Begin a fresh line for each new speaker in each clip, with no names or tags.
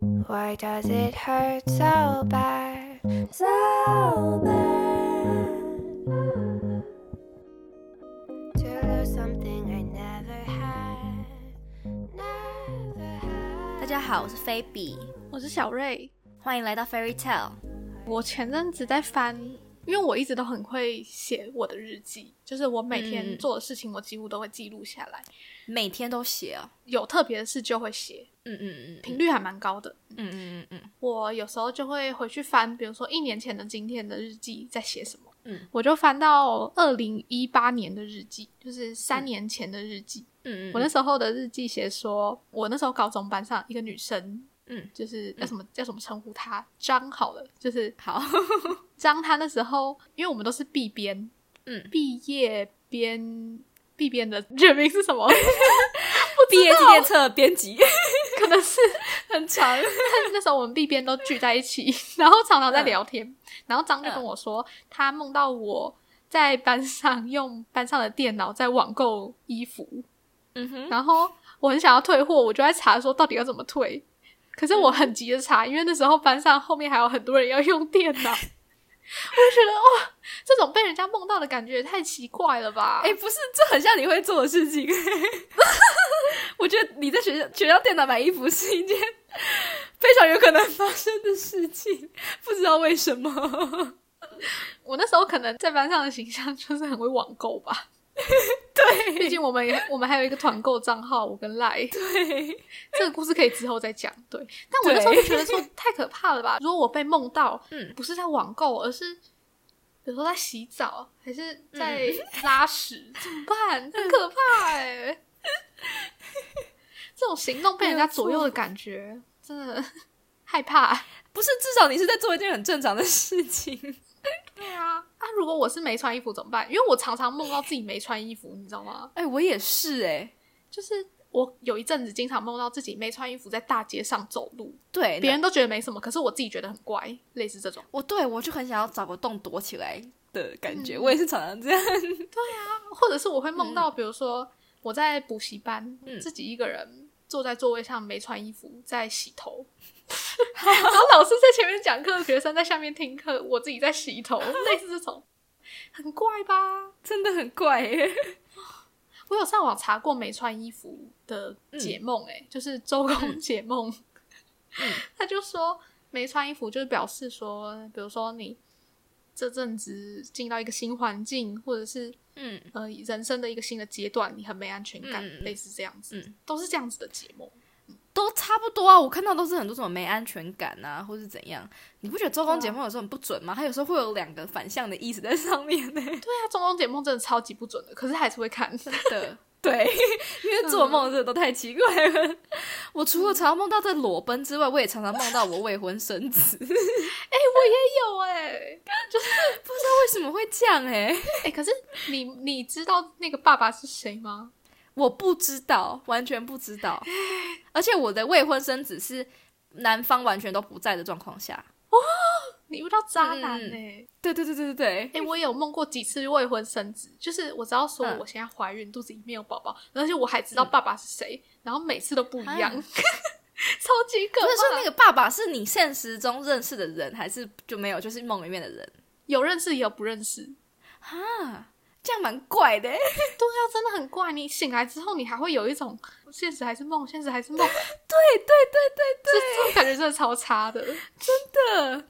Why does it hurt so bad? So bad. To lose something I never had. Never had.
大家好，我是菲比，
我是小瑞。
欢迎来到 Fairy Tale。
我前阵子在翻，因为我一直都很会写我的日记，就是我每天
嗯
做的事情，我几乎都会记录下来。
每天都写啊。
有特别的事就会写，
嗯嗯嗯
频率还蛮高的。
嗯嗯嗯嗯
我有时候就会回去翻，比如说一年前的今天的日记在写什么，
嗯
我就翻到二零一八年的日记，就是三年前的日记。
嗯嗯。
我那时候的日记写说，我那时候高中班上一个女生，
嗯
就是叫什么、叫什么称呼她张好了，就是
好。
张她那时候，因为我们都是毕编，
嗯，
毕业编毕编的人名是什么？
毕业纪念册编辑
可能是
很长。
那时候我们 B 编都聚在一起，然后常常在聊天。然后张就跟我说，他梦到我在班上用班上的电脑在网购衣服，
嗯哼。
然后我很想要退货，我就在查说到底要怎么退。可是我很急着查，因为那时候班上后面还有很多人要用电脑，我就觉得哇，这种被人家梦到的感觉也太奇怪了吧？
哎、不是，这很像你会做的事情。我觉得你在学校学校电脑买衣服是一件非常有可能发生的事情，不知道为什么。
我那时候可能在班上的形象就是很会网购吧。
对
毕竟我们也我们还有一个团购账号，我跟赖
对，
这个故事可以之后再讲。对，但我那时候就觉得说太可怕了吧？如果我被梦到，
嗯
不是在网购，而是比如说在洗澡，还是在
嗯
拉屎，怎么办？很可怕哎、这种行动被人家左右的感觉，真的害怕。
不是，至少你是在做一件很正常的事情。
对啊，啊，如果我是没穿衣服怎么办？因为我常常梦到自己没穿衣服，你知道吗？
哎、我也是哎、
就是我有一阵子经常梦到自己没穿衣服在大街上走路，
对，
别人都觉得没什么，可是我自己觉得很怪，类似这种。
我对我就很想要找个洞躲起来的感觉，
嗯
我也是常常这样。
对啊或者是我会梦到，比如说我在补习班，
嗯
自己一个人坐在座位上没穿衣服在洗头，然后老师在前面讲课，学生在下面听课，我自己在洗头，类似这种，很怪吧？
真的很怪。耶。
我有上网查过没穿衣服的解梦，哎、就是周公解梦，
嗯。
他就说没穿衣服就是表示说，比如说你这阵子进到一个新环境，或者是
嗯。
呃人生的一个新的阶段，你很没安全感，类似这样子，
嗯，
都是这样子的解梦。
都差不多啊。我看到都是很多什么没安全感啊，或是怎样。你不觉得周公解梦有时候很不准吗？它有时候会有两个反向的意思在上面呢。
对啊，周公解梦真的超级不准的，可是还是会看。
真的。对，因为做梦真的都太奇怪了。我除了常常梦到在裸奔之外，我也常常梦到我未婚生子，不知道
有哎、
为什么会这样哎、
哎、可是你你知道那个爸爸是谁吗？
我不知道，完全不知道。而且我的未婚生子是男方完全都不在的状况下。
哇你遇到渣男
嗯
哎、
对对对对对对，
哎、我也有梦过几次未婚生子，就是我只要说
嗯
我现在怀孕，肚子里面有宝宝，而且我还知道爸爸是谁，然后每次都不一样，
啊
超级可怕。
不是说那个爸爸是你现实中认识的人，还是就没有，就是梦里面的人
有认识也有不认识，
啊？这样蛮怪的欸。
对啊，真的很怪。你醒来之后，你还会有一种现实还是梦，现实还是梦，
对对对对
对这种感觉真的超差的。
真的。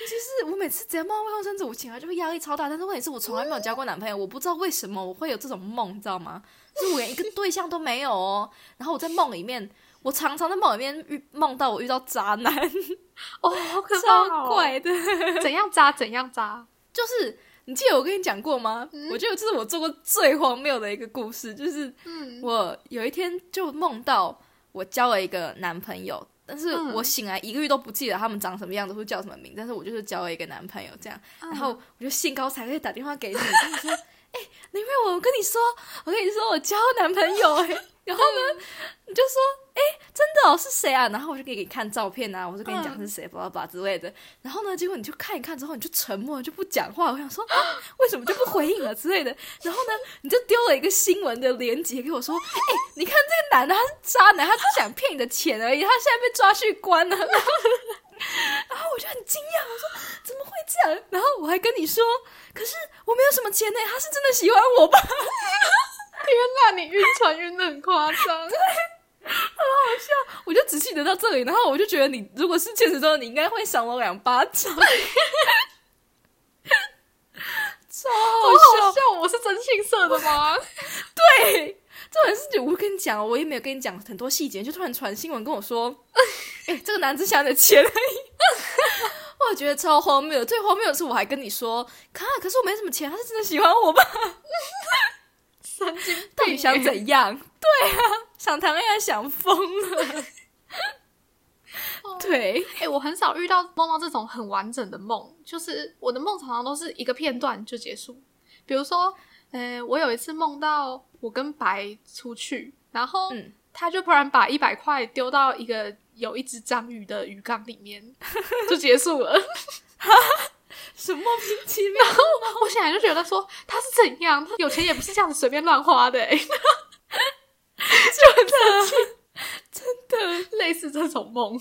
尤其是我每次只要梦到未婚生子，我醒来就会压力超大。但是问题是我从来没有交过男朋友，我不知道为什么我会有这种梦，你知道吗？就是我连一个对象都没有哦。然后我在梦里面，我常常在梦里面遇梦到我遇到渣男，
哦，好可怕、
超
哦！
怪的。
怎样渣怎样渣。
就是你记得我跟你讲过吗？我觉得这是我做过最荒谬的一个故事，就是
嗯，
我有一天就梦到我交了一个男朋友，但是
嗯。
我醒来一个月都不记得他们长什么样子或叫什么名，但是我就是交了一个男朋友这样，然后我就兴高采烈打电话给你，跟你说，哎、林慧，我跟你说，我跟你说我交男朋友哎、然后呢，你就说哎、真的哦，是谁啊？然后我就给你看照片啊，我就跟你讲
嗯
是谁，巴拉巴拉之类的。然后呢，结果你就看一看之后，你就沉默，就不讲话。我想说，啊为什么就不回应了之类的。然后呢，你就丢了一个新闻的链接给我说，哎、你看这个男的他是渣男，他只想骗你的钱而已，他现在被抓去关了。然后我就很惊讶，我说怎么会这样？然后我还跟你说，可是我没有什么钱呢，他是真的喜欢我吧？
天哪，你晕船晕的很夸张。
我就只记得到这里，然后我就觉得你如果是现实中的你，应该会赏我两巴掌，超
好
好笑
好。笑，我是真性色的吗？
对，这种事情我跟你讲，我也没有跟你讲很多细节，就突然传新闻跟我说，哎、这个男子想你的钱而已。我觉得超荒谬，最荒谬的是我还跟你说，看，可是我没什么钱，他是真的喜欢我吧？
神经病！
到底想怎样？对啊，想谈恋爱想疯了。对，
哎、我很少遇到梦到这种很完整的梦，就是我的梦常常都是一个片段就结束。比如说，呃，我有一次梦到我跟白出去，然后
嗯
他就突然把一百块丢到一个有一只章鱼的鱼缸里面，就结束了。
什么莫名其妙？
我现在就觉得说他是怎样，他有钱也不是这样子随便乱花的、欸，
真的。
类似这种梦。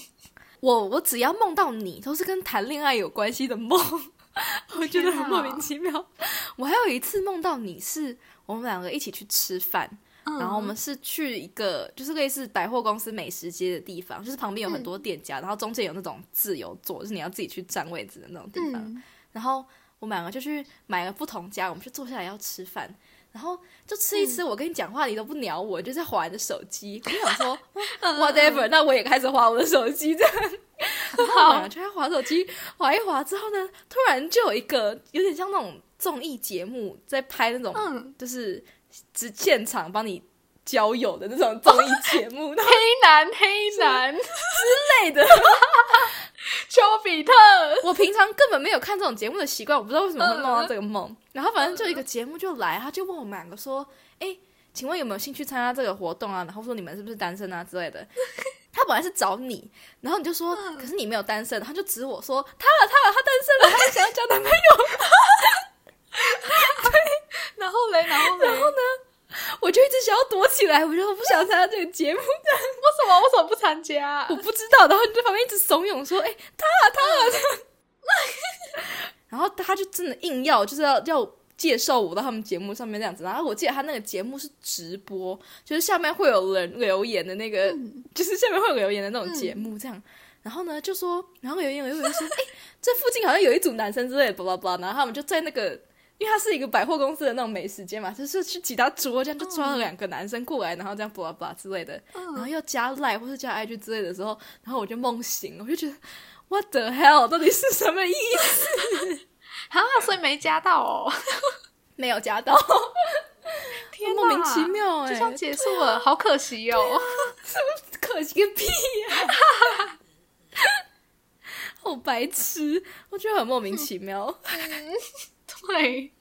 我我只要梦到你，都是跟谈恋爱有关系的梦，我觉得很莫名其妙。我还有一次梦到你是我们两个一起去吃饭，然后我们是去一个就是类似百货公司美食街的地方，就是旁边有很多店家，然后中间有那种自由座，就是你要自己去占位置的那种地方。
嗯
然后我们两个就去买了不同家，我们就坐下来要吃饭。然后就吃一吃，我跟你讲话，你都不鸟我，就在划你的手机。我就想说 嗯，whatever，那我也开始划我的手机，这样。然后我就在划手机，划一划之后呢，突然就有一个有点像那种综艺节目在拍那种，
嗯，
就是只现场帮你交友的那种综艺节目，
黑男黑男之
类的。
丘比特，
我平常根本没有看这种节目的习惯，我不知道为什么会梦到这个梦。然后反正就一个节目就来，他就问我们两个说：“哎，请问有没有兴趣参加这个活动啊？然后说你们是不是单身啊之类的。”他本来是找你，然后你就说：“可是你没有单身。”他就指我说：“他了，他了，他单身了，他想要交男朋友。
然后嘞，然后嘞，为
我就一直想要躲起来，我就不想参加这个节目，为
什么为什么不参加？
我不知道。然后你在旁边一直怂恿说：“哎，他啊，他了。”这样，然后他就真的硬要，就是要要。介绍我到他们节目上面这样子，然后我记得他那个节目是直播，就是下面会有人留言的那个，就是下面会有留言的那种节目这样。然后呢，就说，然后留言有人说，哎、这附近好像有一组男生之类的，巴拉巴拉。然后他们就在那个，因为它是一个百货公司的那种美食街嘛，就是去其他桌这样就抓了两个男生过来，然后这样巴拉巴拉之类的，然后要加赖或是加 IG 之类的时候，然后我就梦醒了，我就觉得 What the hell，到底是什么意思？
啊，所以没加到。哦，
没有加到，
天
莫名其妙哎、
就这样结束了，好可惜哦。
可惜个屁呀、好白痴，我觉得很莫名其妙。
对，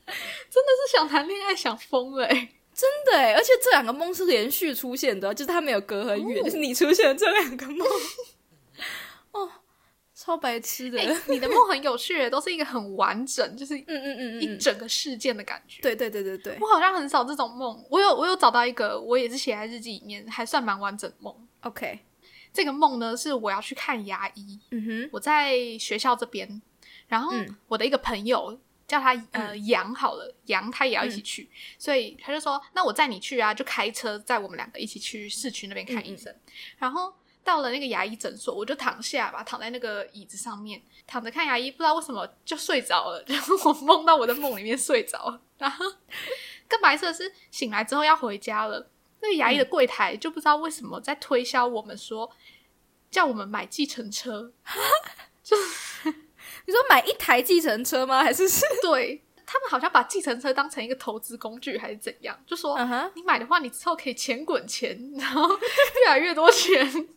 真的是想谈恋爱想疯了哎。
真的哎，而且这两个梦是连续出现的，就是他没有隔很远，就是你出现的这两个梦。哦，超白痴的。
哎、你的梦很有趣，都是一个很完整，就是
嗯嗯嗯嗯嗯，
一整个事件的感觉。
对对对对对
我好像很少这种梦，我有我有找到一个，我也是写在日记里面，还算蛮完整的梦。
，OK，
这个梦呢是我要去看牙医，
嗯哼，
我在学校这边，然后
嗯
我的一个朋友叫他呃杨好了，杨他也要一起去，所以他就说那我载你去啊，就开车载我们两个一起去市区那边看医生。然后到了那个牙医诊所，我就躺下吧，躺在那个椅子上面躺着看牙医，不知道为什么就睡着了，然后我梦到我在梦里面睡着了，然后更白色的是醒来之后要回家了。那个牙医的柜台就不知道为什么在推销我们说，叫我们买计程车，
你 说买一台计程车吗？还是是？
对他们好像把计程车当成一个投资工具，还是怎样？就说、你买的话，你之后可以钱滚钱，然后越来越多钱。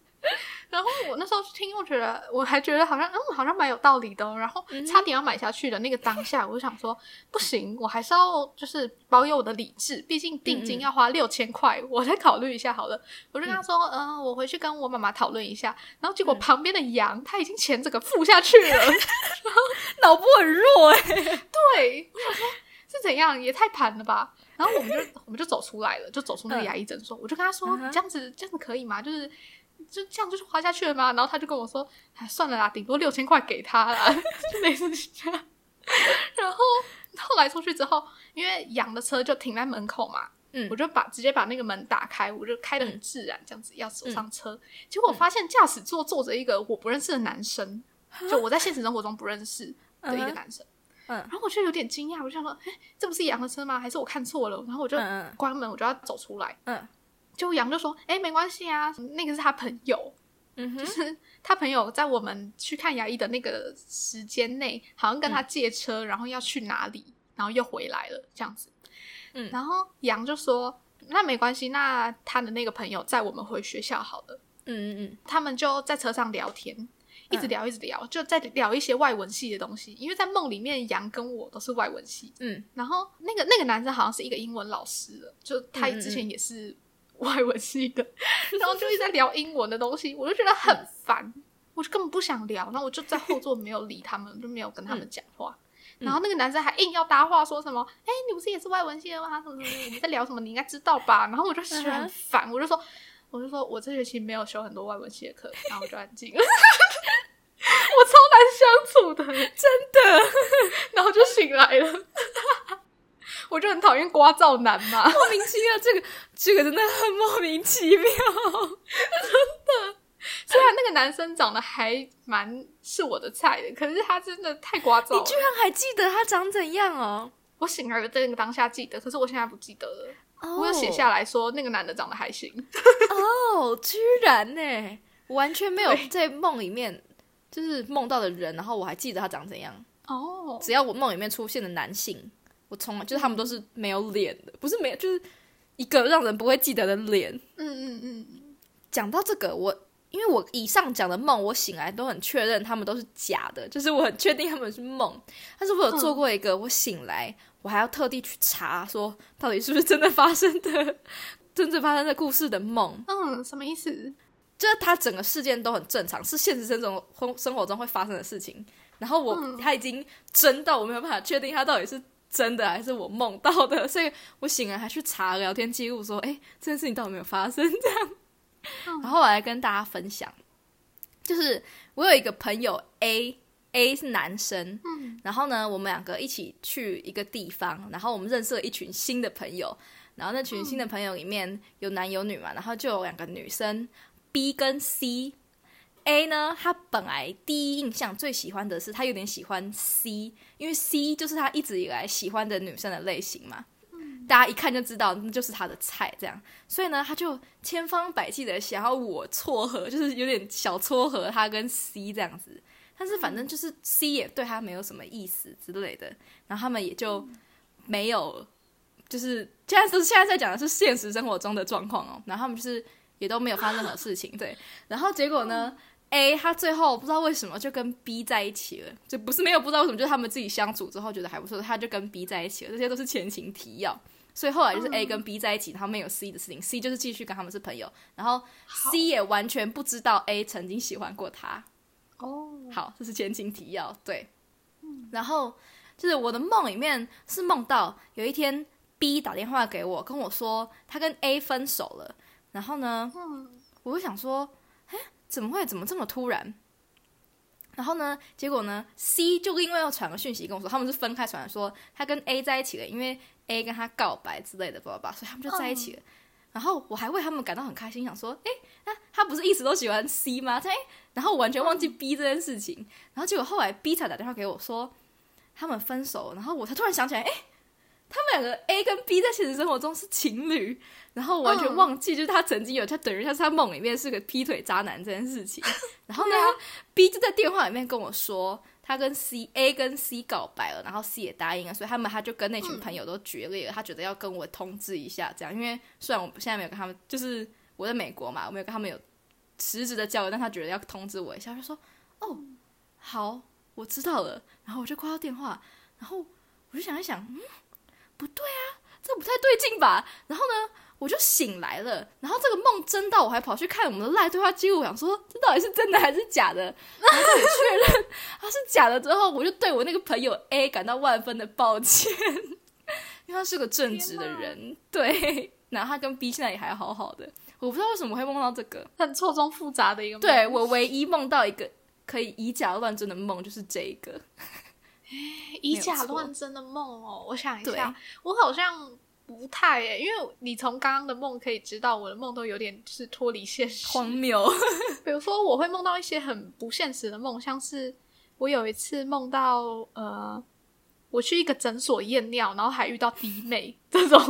然后我那时候听，我觉得我还觉得好像嗯，好像蛮有道理的哦。然后差点要买下去的那个当下，我就想说不行，我还是要就是保有我的理智，毕竟定金要花六千块，我再考虑一下好了。我就跟他说，嗯，我回去跟我妈妈讨论一下。然后结果旁边的羊他已经钱整个付下去了，然后
脑波很弱哎、
对，我想说是怎样，也太盘了吧。然后我们就我们就走出来了，就走出那个牙医诊所。我就跟他说，这样子这样子可以吗？就是就这样就是花下去了吗？然后他就跟我说，哎，算了啦，顶多六千块给他啦，就类似这样。然后后来出去之后，因为羊的车就停在门口嘛，
嗯
我就把直接把那个门打开，我就开的很自然，这样子要走上车。结果我发现驾驶座坐着一个我不认识的男生，就我在现实生活中不认识的一个男生。
嗯
然后我就有点惊讶，我就想说，哎，这不是羊的车吗？还是我看错了？然后我就关门，我就要走出来。
嗯
就杨就说，哎，没关系啊，那个是他朋友，
嗯哼，
就是他朋友在我们去看牙医的那个时间内，好像跟
嗯。
他借车，然后要去哪里，然后又回来了这样子。
嗯。
然后杨就说，那没关系，那他的那个朋友载我们回学校好了。
嗯嗯嗯。
他们就在车上聊天，一直聊一直聊，就在聊一些外文系的东西。因为在梦里面，杨跟我都是外文系，
嗯。
然后那个那个男生好像是一个英文老师了，就他之前也是外文系的，然后就一直在聊英文的东西，我就觉得很烦，我就根本不想聊，然后我就在后座没有理他们，就没有跟他们讲话。
嗯
然后那个男生还硬要搭话，说什么：“哎、你不是也是外文系的吗？什么什么什么？我们在聊什么？你应该知道吧？”然后我就觉得很烦，我就说：“我就说我这学期没有修很多外文系的课。”然后我就安静了。我超难相处的，真的。然后就醒来了。我就很讨厌刮噪男嘛，
莫名其妙，这个这个真的很莫名其妙。
真的虽然那个男生长得还蛮是我的菜的，可是他真的太刮噪了。
你居然还记得他长怎样哦？
我醒来的那个当下记得，可是我现在不记得了。
哦
我有写下来说那个男的长得还行。
哦，居然呢，完全没有在梦里面就是梦到的人，然后我还记得他长怎样。
哦，
只要我梦里面出现的男性，我从来就是他们都是没有脸的，不是没有，就是一个让人不会记得的脸。
嗯嗯嗯，
讲到这个，我因为我以上讲的梦，我醒来都很确认他们都是假的，就是我很确定他们是梦。但是我有做过一个，我醒来我还要特地去查，说到底是不是真的发生的，真正发生的故事的梦。
嗯，什么意思？
就是他整个事件都很正常，是现实生中生生活中会发生的事情。然后我、
嗯
他已经真到我没有办法确定他到底是真的还是我梦到的，所以我醒来还去查聊天记录，说，哎，这件事情到底有没有发生？这样，然后我来跟大家分享，就是我有一个朋友 A，A 是男生，
嗯
然后呢，我们两个一起去一个地方，然后我们认识了一群新的朋友，然后那群新的朋友里面有男有女嘛，然后就有两个女生 B 跟 C。A 呢，他本来第一印象最喜欢的是他有点喜欢 C，因为 C 就是他一直以来喜欢的女生的类型嘛，大家一看就知道那就是他的菜，这样，所以呢，他就千方百计的想要我撮合，就是有点小撮合他跟 C 这样子，但是反正就是 C 也对他没有什么意思之类的，然后他们也就没有，就是现在都是现在在讲的是现实生活中的状况哦，然后他们就是也都没有发生任何事情，对，然后结果呢，A 他最后不知道为什么就跟 B 在一起了，就不是没有不知道为什么，就是他们自己相处之后觉得还不错，他就跟 B 在一起了，这些都是前情提要。所以后来就是 A 跟 B 在一起，他们有 C 的事情，C 就是继续跟他们是朋友，然后 C 也完全不知道 A 曾经喜欢过他，
哦，
好，这是前情提要，对。然后就是我的梦里面是梦到有一天 B 打电话给我，跟我说他跟 A 分手了。然后呢，
嗯
我就想说，哎，怎么会？怎么这么突然？然后呢，结果呢，C 就因为要传个讯息跟我说，他们是分开传，说他跟 A 在一起了，因为 A 跟他告白之类的，吧吧，所以他们就在一起了。然后我还为他们感到很开心，想说，哎，那他不是一直都喜欢 C 吗？哎，然后我完全忘记 B 这件事情。然后结果后来 B 才打电话给我说，他们分手，然后我才突然想起来，哎，他们两个 A 跟 B 在现实生活中是情侣，然后我完全
嗯
忘记，就是他曾经有，他等于他是他梦里面是个劈腿渣男这件事情。然后呢，B 就在电话里面跟我说，他跟 C A 跟 C 告白了，然后 C 也答应了，所以他们他就跟那群朋友都决裂了。他觉得要跟我通知一下，这样，因为虽然我现在没有跟他们，就是我在美国嘛，我没有跟他们有。实质的交流，但他觉得要通知我一下，就说哦，好，我知道了。然后我就挂掉电话，然后我就想一想，嗯，不对啊，这不太对劲吧？然后呢，我就醒来了，然后这个梦真到我还跑去看我们的赖对话记录，想说这到底是真的还是假的？然后我确认它是假的之后，我就对我那个朋友 A 感到万分的抱歉，因为他是个正直的人，对，然后他跟 B 现在也还好好的。我不知道为什么会梦到这个，
很错综复杂的一个梦。
对我唯一梦到一个可以以假乱真的梦，就是这一个。
以假乱真的梦哦，我想一下，我好像不太诶，因为你从刚刚的梦可以知道，我的梦都有点是脱离现实。
荒谬，
比如说，我会梦到一些很不现实的梦，像是我有一次梦到呃，我去一个诊所验尿，然后还遇到弟妹这种。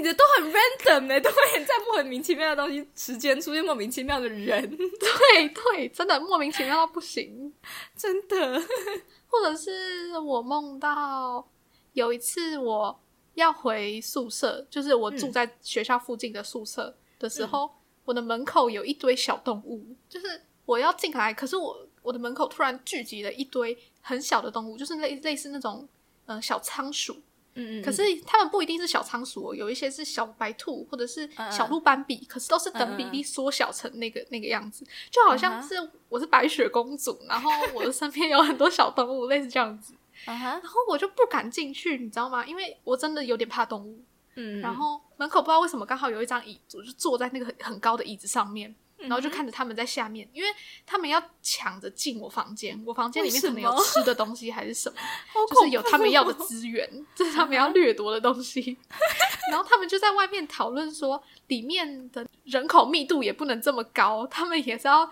你的都很 random 呢、都会在莫名其妙的东西时间出现莫名其妙的人，
对对，真的莫名其妙到不行。
真的。
或者是我梦到有一次我要回宿舍，就是我住在学校附近的宿舍的时候，我的门口有一堆小动物，就是我要进来，可是我我的门口突然聚集了一堆很小的动物，就是类类似那种嗯、呃小仓鼠，
嗯嗯，
可是它们不一定是小仓鼠、哦，有一些是小白兔或者是
嗯
小鹿斑比，可是都是等比例缩小成那个那个样子，就好像是我是白雪公主，然后我的身边有很多小动物，类似这样子。然后我就不敢进去，你知道吗？因为我真的有点怕动物。
嗯，
然后门口不知道为什么刚好有一张椅子，我就坐在那个很很高的椅子上面，
嗯
然后就看着他们在下面，因为他们要抢着进我房间，我房间里面可能有吃的东西还是什么，
好
就是有他们要的资源，这是他们要掠夺的东西。然后他们就在外面讨论说，里面的人口密度也不能这么高，他们也是要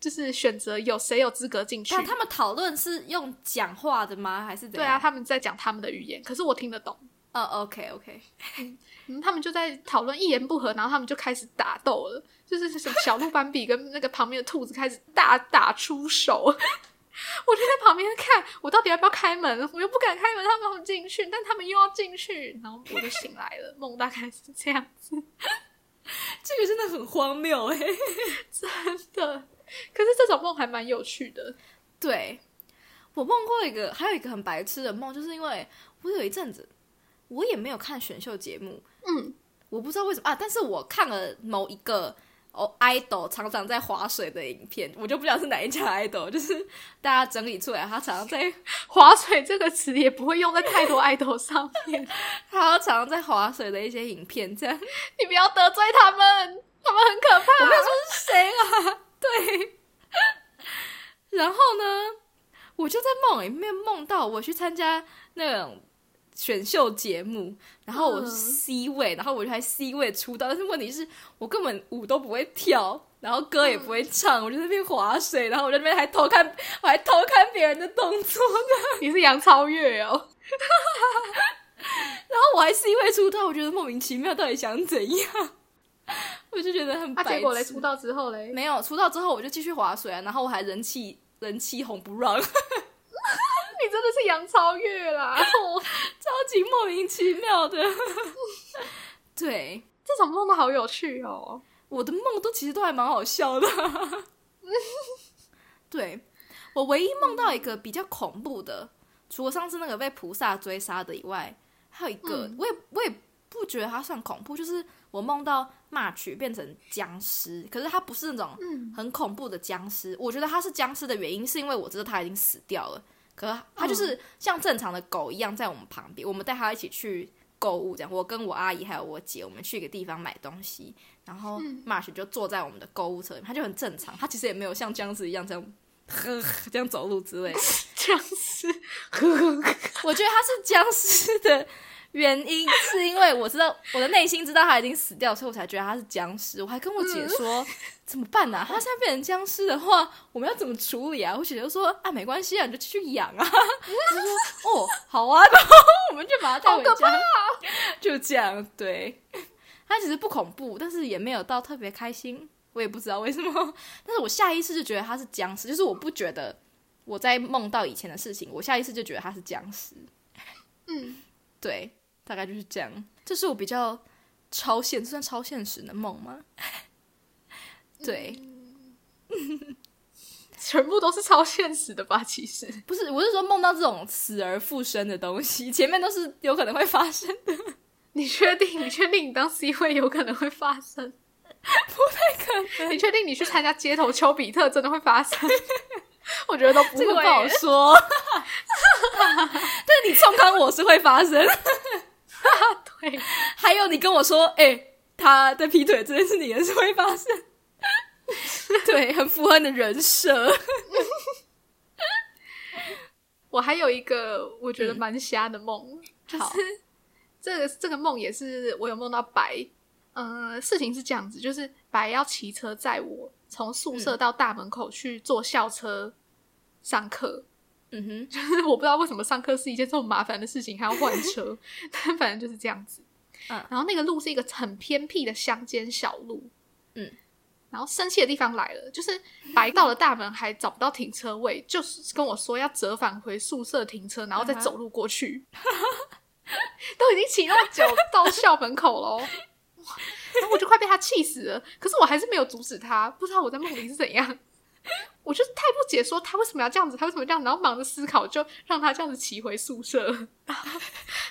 就是选择有谁有资格进去。
但他们讨论是用讲话的吗？还是怎样？
对啊，他们在讲他们的语言，可是我听得懂。
哦，OK OK，
嗯，他们就在讨论一言不合，然后他们就开始打斗了，就是什么小鹿斑比跟那个旁边的兔子开始大打出手。我就在旁边看，我到底要不要开门？我又不敢开门，他们要进去，但他们又要进去，然后我就醒来了。梦大概是这样子
这个真的很荒谬哎。
的，可是这种梦还蛮有趣的。
对，我梦过一个，还有一个很白痴的梦，就是因为我有一阵子我也没有看选秀节目，
嗯，
我不知道为什么啊，但是我看了某一个哦 idol 常常在划水的影片，我就不知道是哪一家 idol，就是大家整理出来，他常常在
划水这个词也不会用在太多 idol 上面，
他常常在划水的一些影片，这样
你不要得罪他们，他们很可怕。
我没有说是谁啊，对。然后呢，我就在梦里面梦到我去参加那种选秀节目，然后我是
嗯。
C 位，然后我就还 C 位出道，但是问题是我根本舞都不会跳，然后歌也不会唱，我就在那边划水，然后我在那边还偷看，我 还偷看别人的动作，
你是杨超越哦，
然后我还 C 位出道，我觉得莫名其妙，到底想怎样？我就觉得很
那、
白痴。
结果嘞，出道之后嘞，
没有出道之后，我就继续划水啊，然后我还人气人气红不让，超
你真的是杨超越啦！超
级莫名其妙的。对，
这种梦都好有趣哦。
我的梦都其实都还蛮好笑的。对，我唯一梦到一个比较恐怖的，除了上次那个被菩萨追杀的以外，还有一个，
嗯
我也我也不觉得它算恐怖，就是我梦到 March 变成僵尸，可是它不是那种
嗯
很恐怖的僵尸。我觉得它是僵尸的原因，是因为我知道它已经死掉了，可是它就是像正常的狗一样在我们旁边，我们带它一起去购物，这样。我跟我阿姨还有我姐，我们去一个地方买东西，然后 March 就坐在我们的购物车里面，它就很正常，它其实也没有像僵尸一样这样。呵，这样走路之类的，
僵尸，呵呵
我觉得他是僵尸的原因，是因为我知道我的内心知道他已经死掉，所以我才觉得他是僵尸。我还跟我姐说、怎么办呢、啊？他现在变成僵尸的话，我们要怎么处理啊？我姐就说啊，没关系啊，你就继续养啊。我说哦，好啊，然后我们就把它带回家，就这样。对，他其实不恐怖，但是也没有到特别开心。我也不知道为什么，但是我下意识就觉得他是僵尸，就是我不觉得我在梦到以前的事情，我下意识就觉得他是僵尸。
嗯，
对，大概就是这样。这是我比较超现，算超现实的梦吗？对，
全部都是超现实的吧？其实
不是，我是说梦到这种死而复生的东西，前面都是有可能会发生的。
你确定？你确定你当 C 位有可能会发生？
不太可能。
你确定你去参加街头丘比特真的会发生？我觉得都不会，
不好说。但你冲康我是会发生。
对，
还有你跟我说，哎、他在劈腿这件事你也是会发生。对，很符合你的人设。
我还有一个我觉得蛮瞎的梦，就
好
是这个这个梦也是我有梦到白。呃，事情是这样子，就是白要骑车载我从宿舍到大门口去坐校车上课。
嗯哼，
就是我不知道为什么上课是一件这么麻烦的事情，还要换车，但反正就是这样子。
嗯
然后那个路是一个很偏僻的乡间小路，
嗯，
然后生气的地方来了，就是白到了大门还找不到停车位，就是跟我说要折返回宿舍停车，然后再走路过去。都已经骑那么久到校门口了我就快被他气死了。可是我还是没有阻止他，不知道我在梦里是怎样。我就太不解，说他为什么要这样子，他为什么这样，然后忙着思考，就让他这样子骑回宿舍。然 后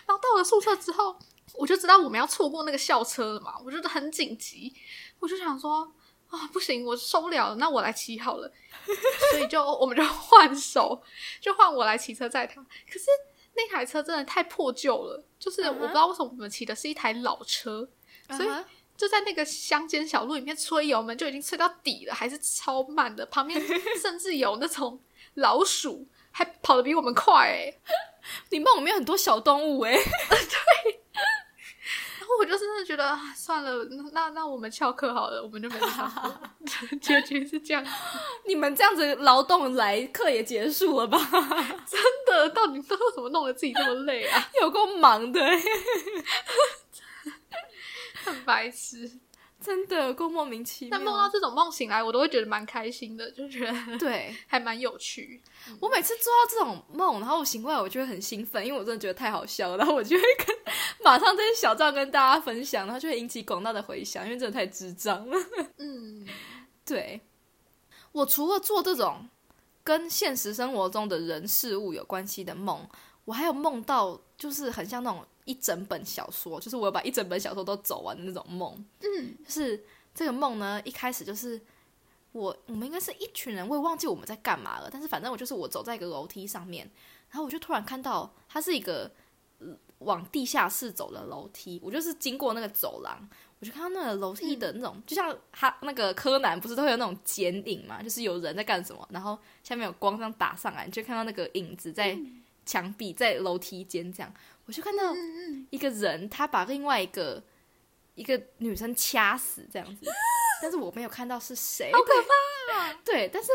然后到了宿舍之后，我就知道我们要错过那个校车了嘛，我觉得很紧急，我就想说啊，不行，我受不了了，那我来骑好了。所以就我们就换手，就换我来骑车载他。可是那台车真的太破旧了，就是我不知道为什么我们骑的是一台老车，所以就在那个乡间小路里面吹油门就已经吹到底了，还是超慢的，旁边 甚至有那种老鼠还跑得比我们快哎、
你梦里面有很多小动物 哎、
然后我就真的觉得啊算了，那那那我们翘课好了，我们就没有上课，结局是这样。
你们这样子劳动来课也结束了吧？
真的，到底都为什么弄得自己这么累啊？
有够忙的、欸，
很白痴。
真的够莫名其妙。
但梦到这种梦醒来，我都会觉得蛮开心的，就觉得
对
还蛮有趣。
我每次做到这种梦，然后我醒过来，我就会很兴奋，因为我真的觉得太好笑了，然后我就会跟马上这些小照跟大家分享，然后就会引起广大的回响，因为真的太智障了。
嗯，
对，我除了做这种跟现实生活中的人事物有关系的梦，我还有梦到就是很像那种一整本小说，就是我有把一整本小说都走完的那种梦。
嗯，
就是这个梦呢，一开始就是我我们应该是一群人，我也忘记我们在干嘛了，但是反正我就是我走在一个楼梯上面，然后我就突然看到它是一个。呃往地下室走的楼梯，我就是经过那个走廊，我就看到那个楼梯的那种，就像他那个柯南不是都会有那种剪影嘛，就是有人在干什么，然后下面有光这样打上来，你就看到那个影子在墙壁、在楼梯间这样，我就看到一个人他把另外一个一个女生掐死这样子，但是我没有看到是谁，好可怕、对，但是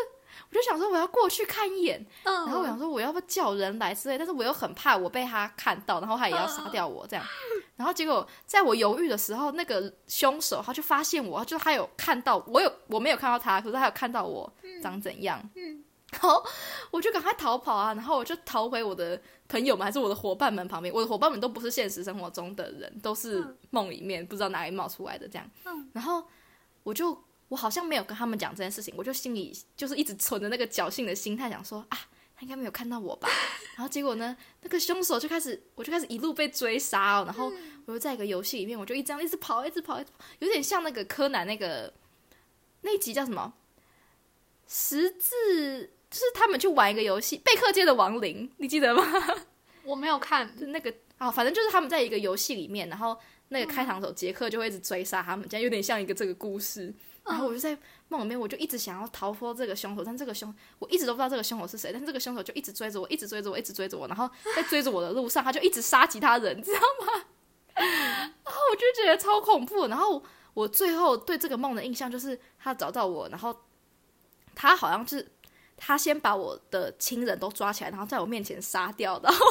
我就想说我要过去看一眼，
嗯。
然后我想说我要不要叫人来之类，但是我又很怕我被他看到，然后他也要杀掉我这样。然后结果在我犹豫的时候，那个凶手他就发现我，就是他有看到我有我没有看到他，可是他有看到我长怎样。
嗯
然后我就赶快逃跑啊！然后我就逃回我的朋友们还是我的伙伴们旁边。我的伙伴们都不是现实生活中的人，都是梦里面不知道哪里冒出来的这样。
嗯
然后我就我好像没有跟他们讲这件事情，我就心里就是一直存着那个侥幸的心态，想说啊，他应该没有看到我吧。然后结果呢，那个凶手就开始，我就开始一路被追杀哦。然后我就在一个游戏里面，我就一直这样一直跑，一直跑，一直跑，有点像那个柯南那个那一集叫什么？十字，就是他们去玩一个游戏《贝克街的亡灵》，你记得吗？
我没有看，
就那个啊，反正就是他们在一个游戏里面，然后那个开膛手杰克就会一直追杀他们，这样有点像一个这个故事。然后我就在梦里面，我就一直想要逃脱这个凶手，但这个凶我一直都不知道这个凶手是谁，但这个凶手就一直追着我，一直追着我，一直追着我，然后在追着我的路上，他就一直杀其他人，你知道吗？然后我就觉得超恐怖。然后我最后对这个梦的印象就是他找到我，然后他好像是他先把我的亲人都抓起来，然后在我面前杀掉，然后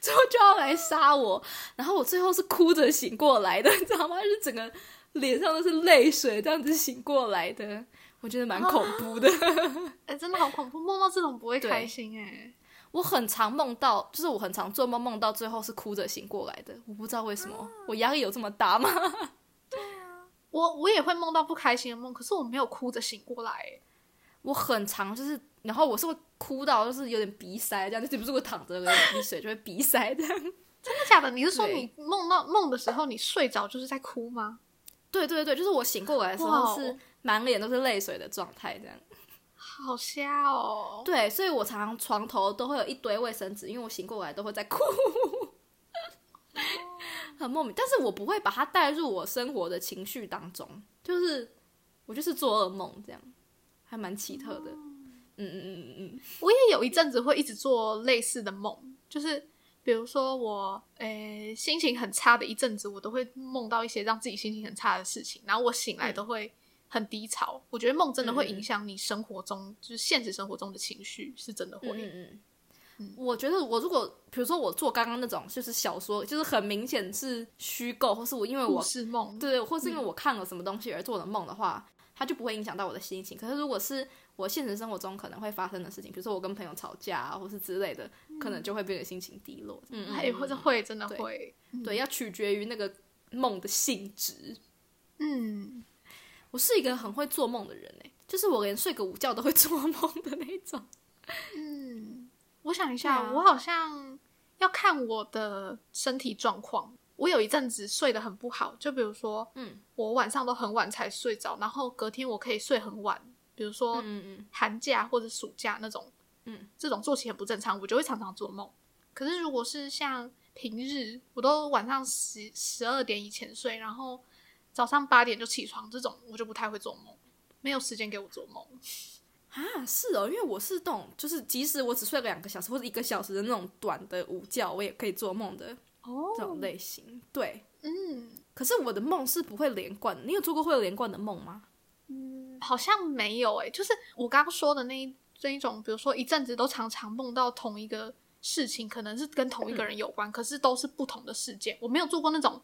最后就要来杀我，然后我最后是哭着醒过来的，你知道吗？就是整个脸上都是泪水，这样子醒过来的，我觉得蛮恐怖的。
哎、真的好恐怖，梦到这种不会开心哎、
我很常梦到，就是我很常做梦，梦到最后是哭着醒过来的，我不知道为什么，我压力有这么大吗？
对啊我我也会梦到不开心的梦，可是我没有哭着醒过来欸。
我很常就是，然后我是会哭到就是有点鼻塞这样，就是不是我躺着有点鼻水就会鼻塞这样。
真的假的？你是说你梦到梦的时候，你睡着就是在哭吗？
对对对，就是我醒过来的时候是满脸都是泪水的状态这样。
好瞎哦！
对，所以我常常床头都会有一堆卫生纸，因为我醒过来都会在哭，很莫名。但是我不会把它带入我生活的情绪当中，就是我就是做噩梦这样，还蛮奇特的。嗯嗯嗯嗯嗯，
我也有一阵子会一直做类似的梦，就是比如说我诶、心情很差的一阵子，我都会梦到一些让自己心情很差的事情，然后我醒来都会很低潮。我觉得梦真的会影响你生活中，就是现实生活中的情绪，是真的会。
嗯嗯嗯，我觉得我如果比如说我做刚刚那种就是小说，就是很明显是虚构，或是我因为我
是梦，
对，或是因为我看了什么东西而做的梦的话，它就不会影响到我的心情。可是如果是我现实生活中可能会发生的事情，比如说我跟朋友吵架啊，或是之类的，可能就会变得心情低落。嗯嗯
还或者会真的
对
会，
对，要取决于那个梦的性质。
嗯，
我是一个很会做梦的人诶，就是我连睡个午觉都会做梦的那种。
嗯，我想一下，
啊
我好像要看我的身体状况。我有一阵子睡得很不好，就比如说，
嗯，
我晚上都很晚才睡着，然后隔天我可以睡很晚，比如说
嗯嗯
寒假或者暑假那种，
嗯，
这种作息很不正常，我就会常常做梦。可是如果是像平日，我都晚上十十二点以前睡，然后早上八点就起床，这种我就不太会做梦，没有时间给我做梦。
啊，是哦，因为我是那种，就是即使我只睡两个小时或者一个小时的那种短的午觉，我也可以做梦的
哦
这种类型。对，
嗯，
可是我的梦是不会连贯的。你有做过会连贯的梦吗？
嗯好像没有诶、就是我刚刚说的那一这一种，比如说一阵子都常常梦到同一个事情，可能是跟同一个人有关，可是都是不同的事件。我没有做过那种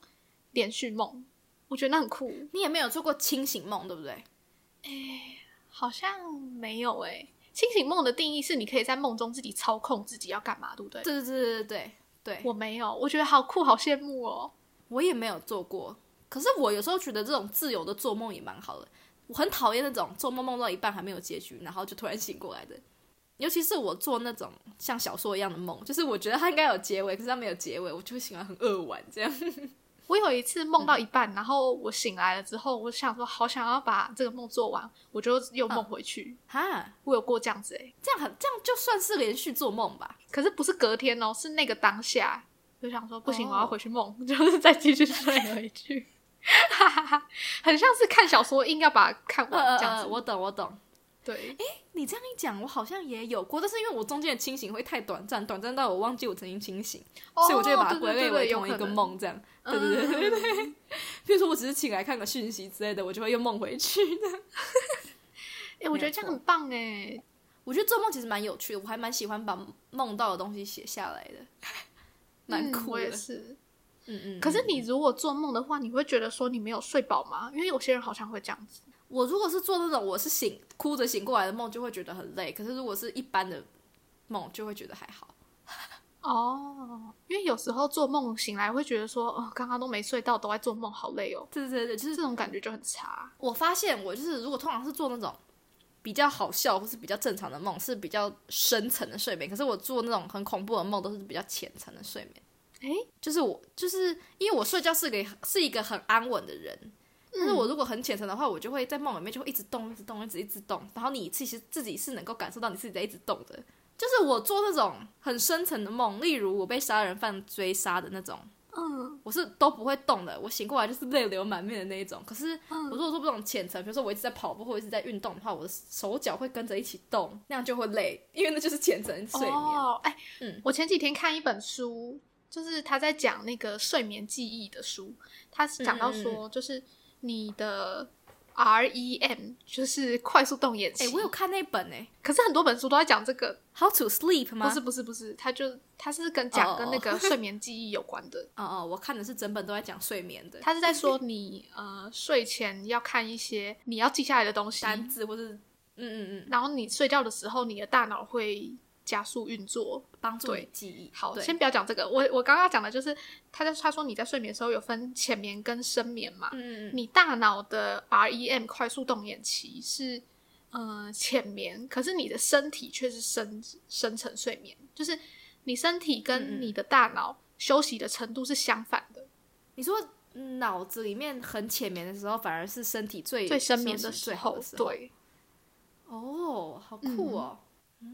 连续梦，我觉得那很酷。
你也没有做过清醒梦，对不对？
好像没有诶、清醒梦的定义是你可以在梦中自己操控自己要干嘛，对不对？
对对对对对对，
我没有，我觉得好酷，好羡慕哦。
我也没有做过。可是我有时候觉得这种自由的做梦也蛮好的。我很讨厌那种做梦梦到一半还没有结局，然后就突然醒过来的。尤其是我做那种像小说一样的梦，就是我觉得它应该有结尾，可是它没有结尾，我就会醒来很扼腕这样。
我有一次梦到一半，然后我醒来了之后，我想说好想要把这个梦做完，我就又梦回去。
哈，
我有过这样子诶、
这样很这样就算是连续做梦吧？
可是不是隔天哦，是那个当下，就想说不行，
哦
我要回去梦，就是再继续睡回去。哈哈哈，很像是看小说，硬要把它看完这样子。
我懂我懂。
对，
你这样一讲，我好像也有过，但是因为我中间的清醒会太短暂，短暂到我忘记我曾经清醒，所以我就会把它归类为同一个。梦，这样。对对对对对对。比如说我只是起来看个讯息之类的，我就会又梦回去的。
哎、我觉得这样很棒哎。
我觉得做梦其实蛮有趣的，我还蛮喜欢把梦到的东西写下来的，蛮
嗯
酷的。
我也是。
嗯嗯。
可是你如果做梦的话，你会觉得说你没有睡饱吗？因为有些人好像会这样子。
我如果是做那种我是醒哭着醒过来的梦，就会觉得很累。可是如果是一般的梦，就会觉得还好。
哦，因为有时候做梦醒来会觉得说，哦，刚刚都没睡到，都在做梦，好累哦。
对对对，就是
这种感觉就很差。
我发现我就是如果通常是做那种比较好笑或是比较正常的梦，是比较深层的睡眠。可是我做那种很恐怖的梦，都是比较浅层的睡眠。
诶，
就是我就是因为我睡觉是个是一个很安稳的人，但是我如果很浅层的话，我就会在梦里面就会一直动，一直动，一直一直动。然后你其实自己是能够感受到你自己在一直动的。就是我做那种很深层的梦，例如我被杀人犯追杀的那种，
嗯
我是都不会动的。我醒过来就是泪流满面的那一种。可是
嗯
我如果说这种浅层，比如说我一直在跑步或一直在运动的话，我的手脚会跟着一起动，那样就会累，因为那就是浅层睡眠。
哦，哎，
嗯
我前几天看一本书，就是他在讲那个睡眠记忆的书，他是讲到
嗯
说，就是你的 REM 就是快速动眼期。
哎、我有看那本哎、
可是很多本书都在讲这个
，How to Sleep 吗？
不是不是不是，他就他是跟讲
哦
跟那个睡眠记忆有关的。
哦哦，我看的是整本都在讲睡眠的。
他是在说你呃睡前要看一些你要记下来的东西，
单字，或是嗯嗯嗯，
然后你睡觉的时候，你的大脑会加速运作。
帮助
对
你记忆。
好，
对
先不要讲这个，我我刚刚讲的就是他在他说你在睡眠的时候有分浅眠跟深眠嘛，
嗯嗯嗯，
你大脑的 REM 快速动眼期是呃浅眠，可是你的身体却是深深层睡眠，就是你身体
嗯
跟
嗯
你的大脑休息的程度是相反的。
你说脑子里面很浅眠的时候，反而是身体最
最深眠的，时候。，对。
哦，好酷哦。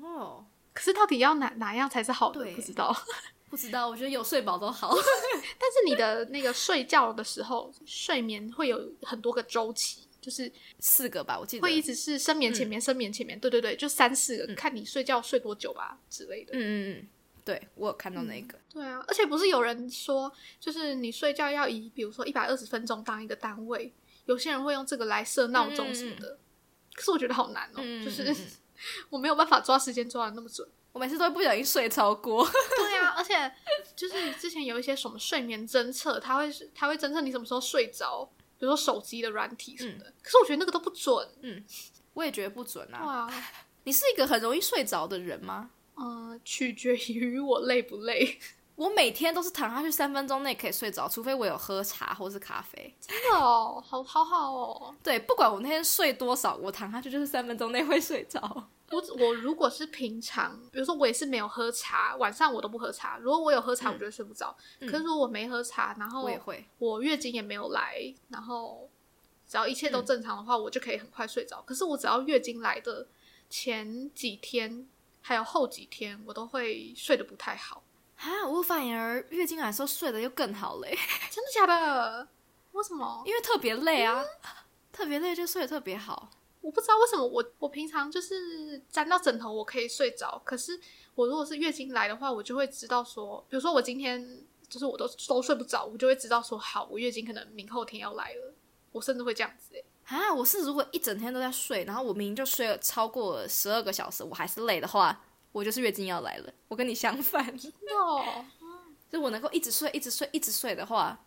哦，
可是到底要哪哪样才是好的？
对
不知道。
不知道，我觉得有睡饱都好。
但是你的那个睡觉的时候，睡眠会有很多个周期，就是
四个吧，我记得。
会一直是深眠、浅眠、深眠、浅眠，对对对，就三四个，
嗯
看你睡觉睡多久吧之类的。
嗯嗯嗯，对我有看到那个。
对啊，而且不是有人说，就是你睡觉要以比如说一百二十分钟当一个单位，有些人会用这个来设闹钟什么的。可是我觉得好难哦，
嗯
就是、我没有办法抓时间抓的那么准。
我每次都会不小心睡超过。
对啊，而且就是之前有一些什么睡眠侦测，它会它会侦测你什么时候睡着，比如说手机的软体什么的。可是我觉得那个都不准。
嗯我也觉得不准啊。
哇，
你是一个很容易睡着的人吗？
嗯、取决于我累不累。
我每天都是躺下去三分钟内可以睡着，除非我有喝茶或是咖啡。
真的哦，好好好哦。
对，不管我那天睡多少，我躺下去就是三分钟内会睡着。
我我如果是平常，比如说我也是没有喝茶，晚上我都不喝茶。如果我有喝茶，
嗯
我就会睡不着。
嗯
可是如果我没喝茶，然后
我也会。
我月经也没有来，然后只要一切都正常的话，我就可以很快睡着。可是我只要月经来的前几天还有后几天，我都会睡得不太好。
啊，我反而月经来的时候睡得又更好嘞，
真的假的？为什么？
因为特别累啊，特别累就睡得特别好。
我不知道为什么我我平常就是沾到枕头我可以睡着，可是我如果是月经来的话，我就会知道说，比如说我今天就是我都都睡不着，我就会知道说，好，我月经可能明后天要来了，我甚至会这样子、欸。
啊，我是如果一整天都在睡，然后我明明就睡了超过十二个小时，我还是累的话，我就是月经要来了。我跟你相反，
哦，
就我能够一直睡、一直睡、一直睡的话，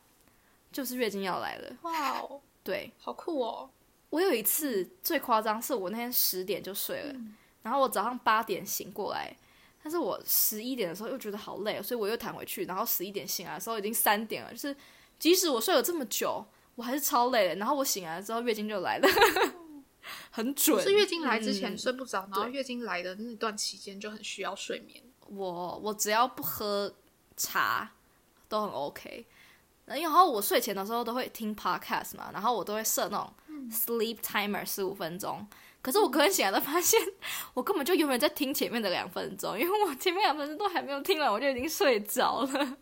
就是月经要来了。
哇哦，
对
好酷哦！
我有一次最夸张，是我那天十点就睡了，然后我早上八点醒过来，但是我十一点的时候又觉得好累，所以我又躺回去，然后十一点醒来的时候已经三点了，就是即使我睡了这么久，我还是超累的。然后我醒来之后月经就来了，很准。
是月经来之前
嗯
睡不着，然后
对
月经来的那段期间就很需要睡眠。
我我只要不喝茶都很 OK。然后我睡前的时候都会听 podcast 嘛，然后我都会设那种 sleep timer 十五分钟。可是我隔天醒来都发现，我根本就永远在听前面的两分钟，因为我前面两分钟都还没有听完，我就已经睡着了，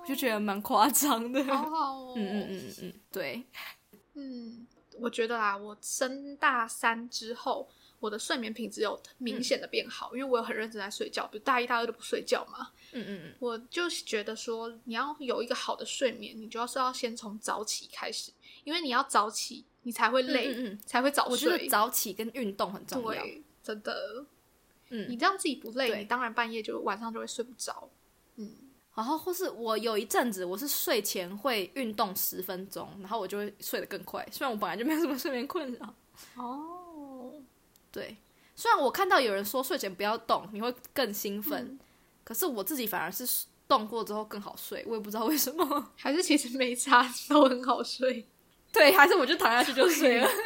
我就觉得蛮夸张的。
好好哦，
嗯嗯嗯嗯嗯，对，
嗯，我觉得啊，我升大三之后，我的睡眠品质有明显的变好，因为我有很认真在睡觉，比如大一、大二都不睡觉嘛。
嗯嗯嗯，
我就觉得说，你要有一个好的睡眠，你就要是要先从早起开始，因为你要早起，你才会累，
嗯嗯嗯
才会早
我觉得。早起跟运动很重要。
对，真的，
嗯
你这样自己不累，你当然半夜就晚上就会睡不着。嗯，
然后或是我有一阵子，我是睡前会运动十分钟，然后我就会睡得更快。虽然我本来就没有什么睡眠困扰，
哦，
对。虽然我看到有人说睡前不要动，你会更兴奋，可是我自己反而是动过之后更好睡，我也不知道为什么。
还是其实没差，都很好睡。
对，还是我就躺下去就睡了。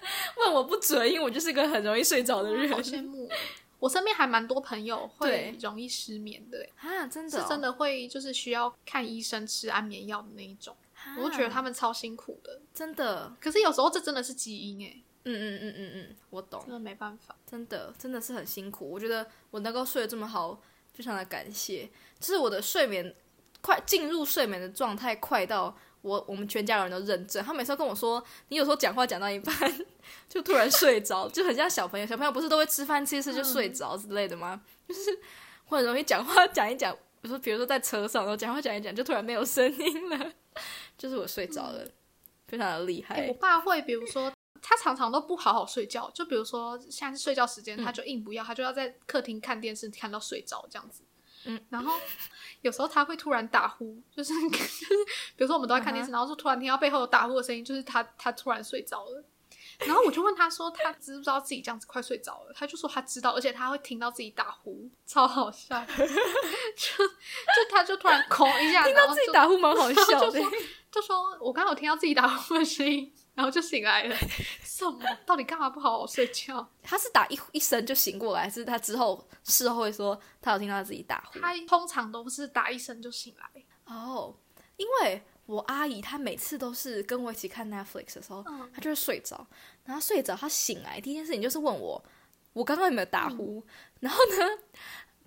问我不准，因为我就是一个很容易睡着的人。
好羡慕哦。我身边还蛮多朋友会容易失眠的，
啊，真的、
是真，的会就是需要看医生吃安眠药的那一种。我都觉得他们超辛苦的，
真的，
可是有时候这真的是基因哎，
嗯嗯嗯嗯嗯，我懂
真。的没办法。
真的真的是很辛苦。我觉得我能够睡得这么好，非常的感谢。就是我的睡眠快进入睡眠的状态，快到我我们全家人都认证。他每次都跟我说，你有时候讲话讲到一半就突然睡着，就很像小朋友。小朋友不是都会吃饭吃一吃就睡着之类的吗？就是我很容易讲话讲一讲，比如说比如说在车上，然后讲话讲一讲就突然没有声音了，就是我睡着了，非常的厉害。
哎、我爸会，比如说他常常都不好好睡觉，就比如说现在是睡觉时间，他就硬不要，他就要在客厅看电视看到睡着这样子。
嗯，
然后有时候他会突然打呼，就 是就是，比如说我们都在看电视然后就突然听到背后有打呼的声音，就是他他突然睡着了。然后我就问他说，他知不知道自己这样子快睡着了？他就说他知道，而且他会听到自己打呼，超好笑。就就他就突然空一下，
听到自己打呼蛮好笑的
就说。就说我刚刚有听到自己打呼的声音，然后就醒来了。什么？到底干嘛不好好睡觉？
他是打一一声就醒过来，还是他之后事后会说他有听到自己打呼？
他通常都是打一声就醒来。
哦，因为我阿姨她每次都是跟我一起看 Netflix 的时候，
嗯
她就会睡着，然后睡着她醒来第一件事情就是问我我刚刚有没有打呼，然后呢，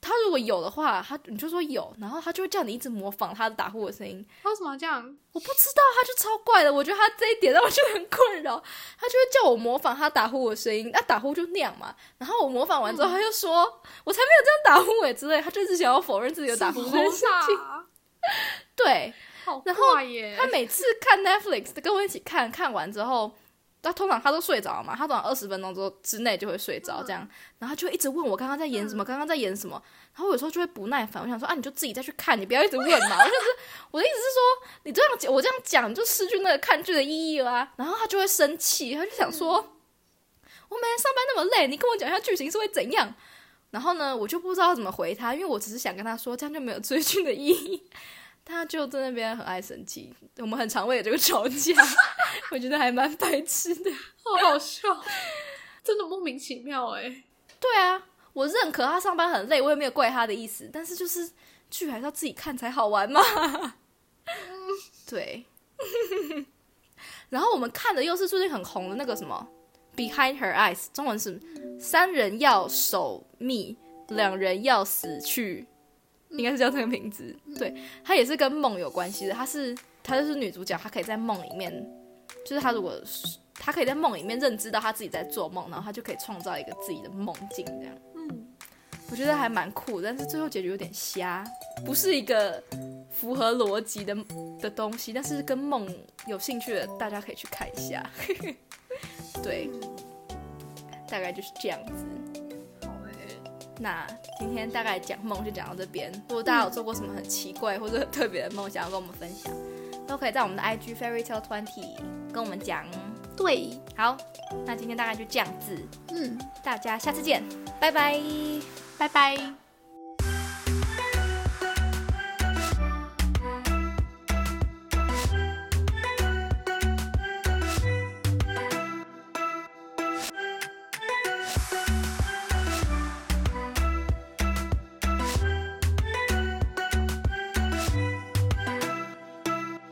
她如果有的话，他你就说有，然后他就会叫你一直模仿他的打呼的声音。
他为什么要这样？
我不知道，他就超怪的，我觉得他这一点让我就很困扰。他就会叫我模仿他打呼的声音，那打呼就那样嘛。然后我模仿完之后，他就说、我才没有这样打呼诶之类，他就是想要否认自己有打呼这件事情。
啊？
对，
好
然后！他每次看 Netflix 跟我一起看，看完之后，他通常他都睡着嘛，他通常二十分钟之后之内就会睡着这样，然后他就一直问我刚刚在演什么，刚刚在演什么，然后我有时候就会不耐烦，我想说啊，你就自己再去看，你不要一直问嘛。我就是我的意思是说，你这样讲，我这样讲就失去那个看剧的意义了啊。然后他就会生气，他就想说，我每天上班那么累，你跟我讲一下剧情是会怎样？然后呢，我就不知道怎么回他，因为我只是想跟他说，这样就没有追剧的意义。他就在那边很爱生气，我们很常为了这个吵架，我觉得还蛮白痴的。
好好笑，真的莫名其妙哎。
对啊，我认可他上班很累，我也没有怪他的意思，但是就是剧还是要自己看才好玩嘛。对。然后我们看的又是最近很红的那个什么《Behind Her Eyes》，中文是“三人要守密，两人要死去”，应该是叫这个名字。对，它也是跟梦有关系的。她是她就是女主角，她可以在梦里面，就是她如果她可以在梦里面认知到她自己在做梦，然后她就可以创造一个自己的梦境，这样。
嗯，
我觉得还蛮酷，但是最后结局有点瞎，不是一个符合逻辑的的东西。但是跟梦有兴趣的，大家可以去看一下。对，大概就是这样子。那今天大概讲梦就讲到这边。如果大家有做过什么很奇怪或者很特别的梦，想要跟我们分享，都可以在我们的 IG Fairy Tale Twenty 跟我们讲。
对，
好，那今天大概就这样子，
嗯，
大家下次见，拜拜。
拜拜。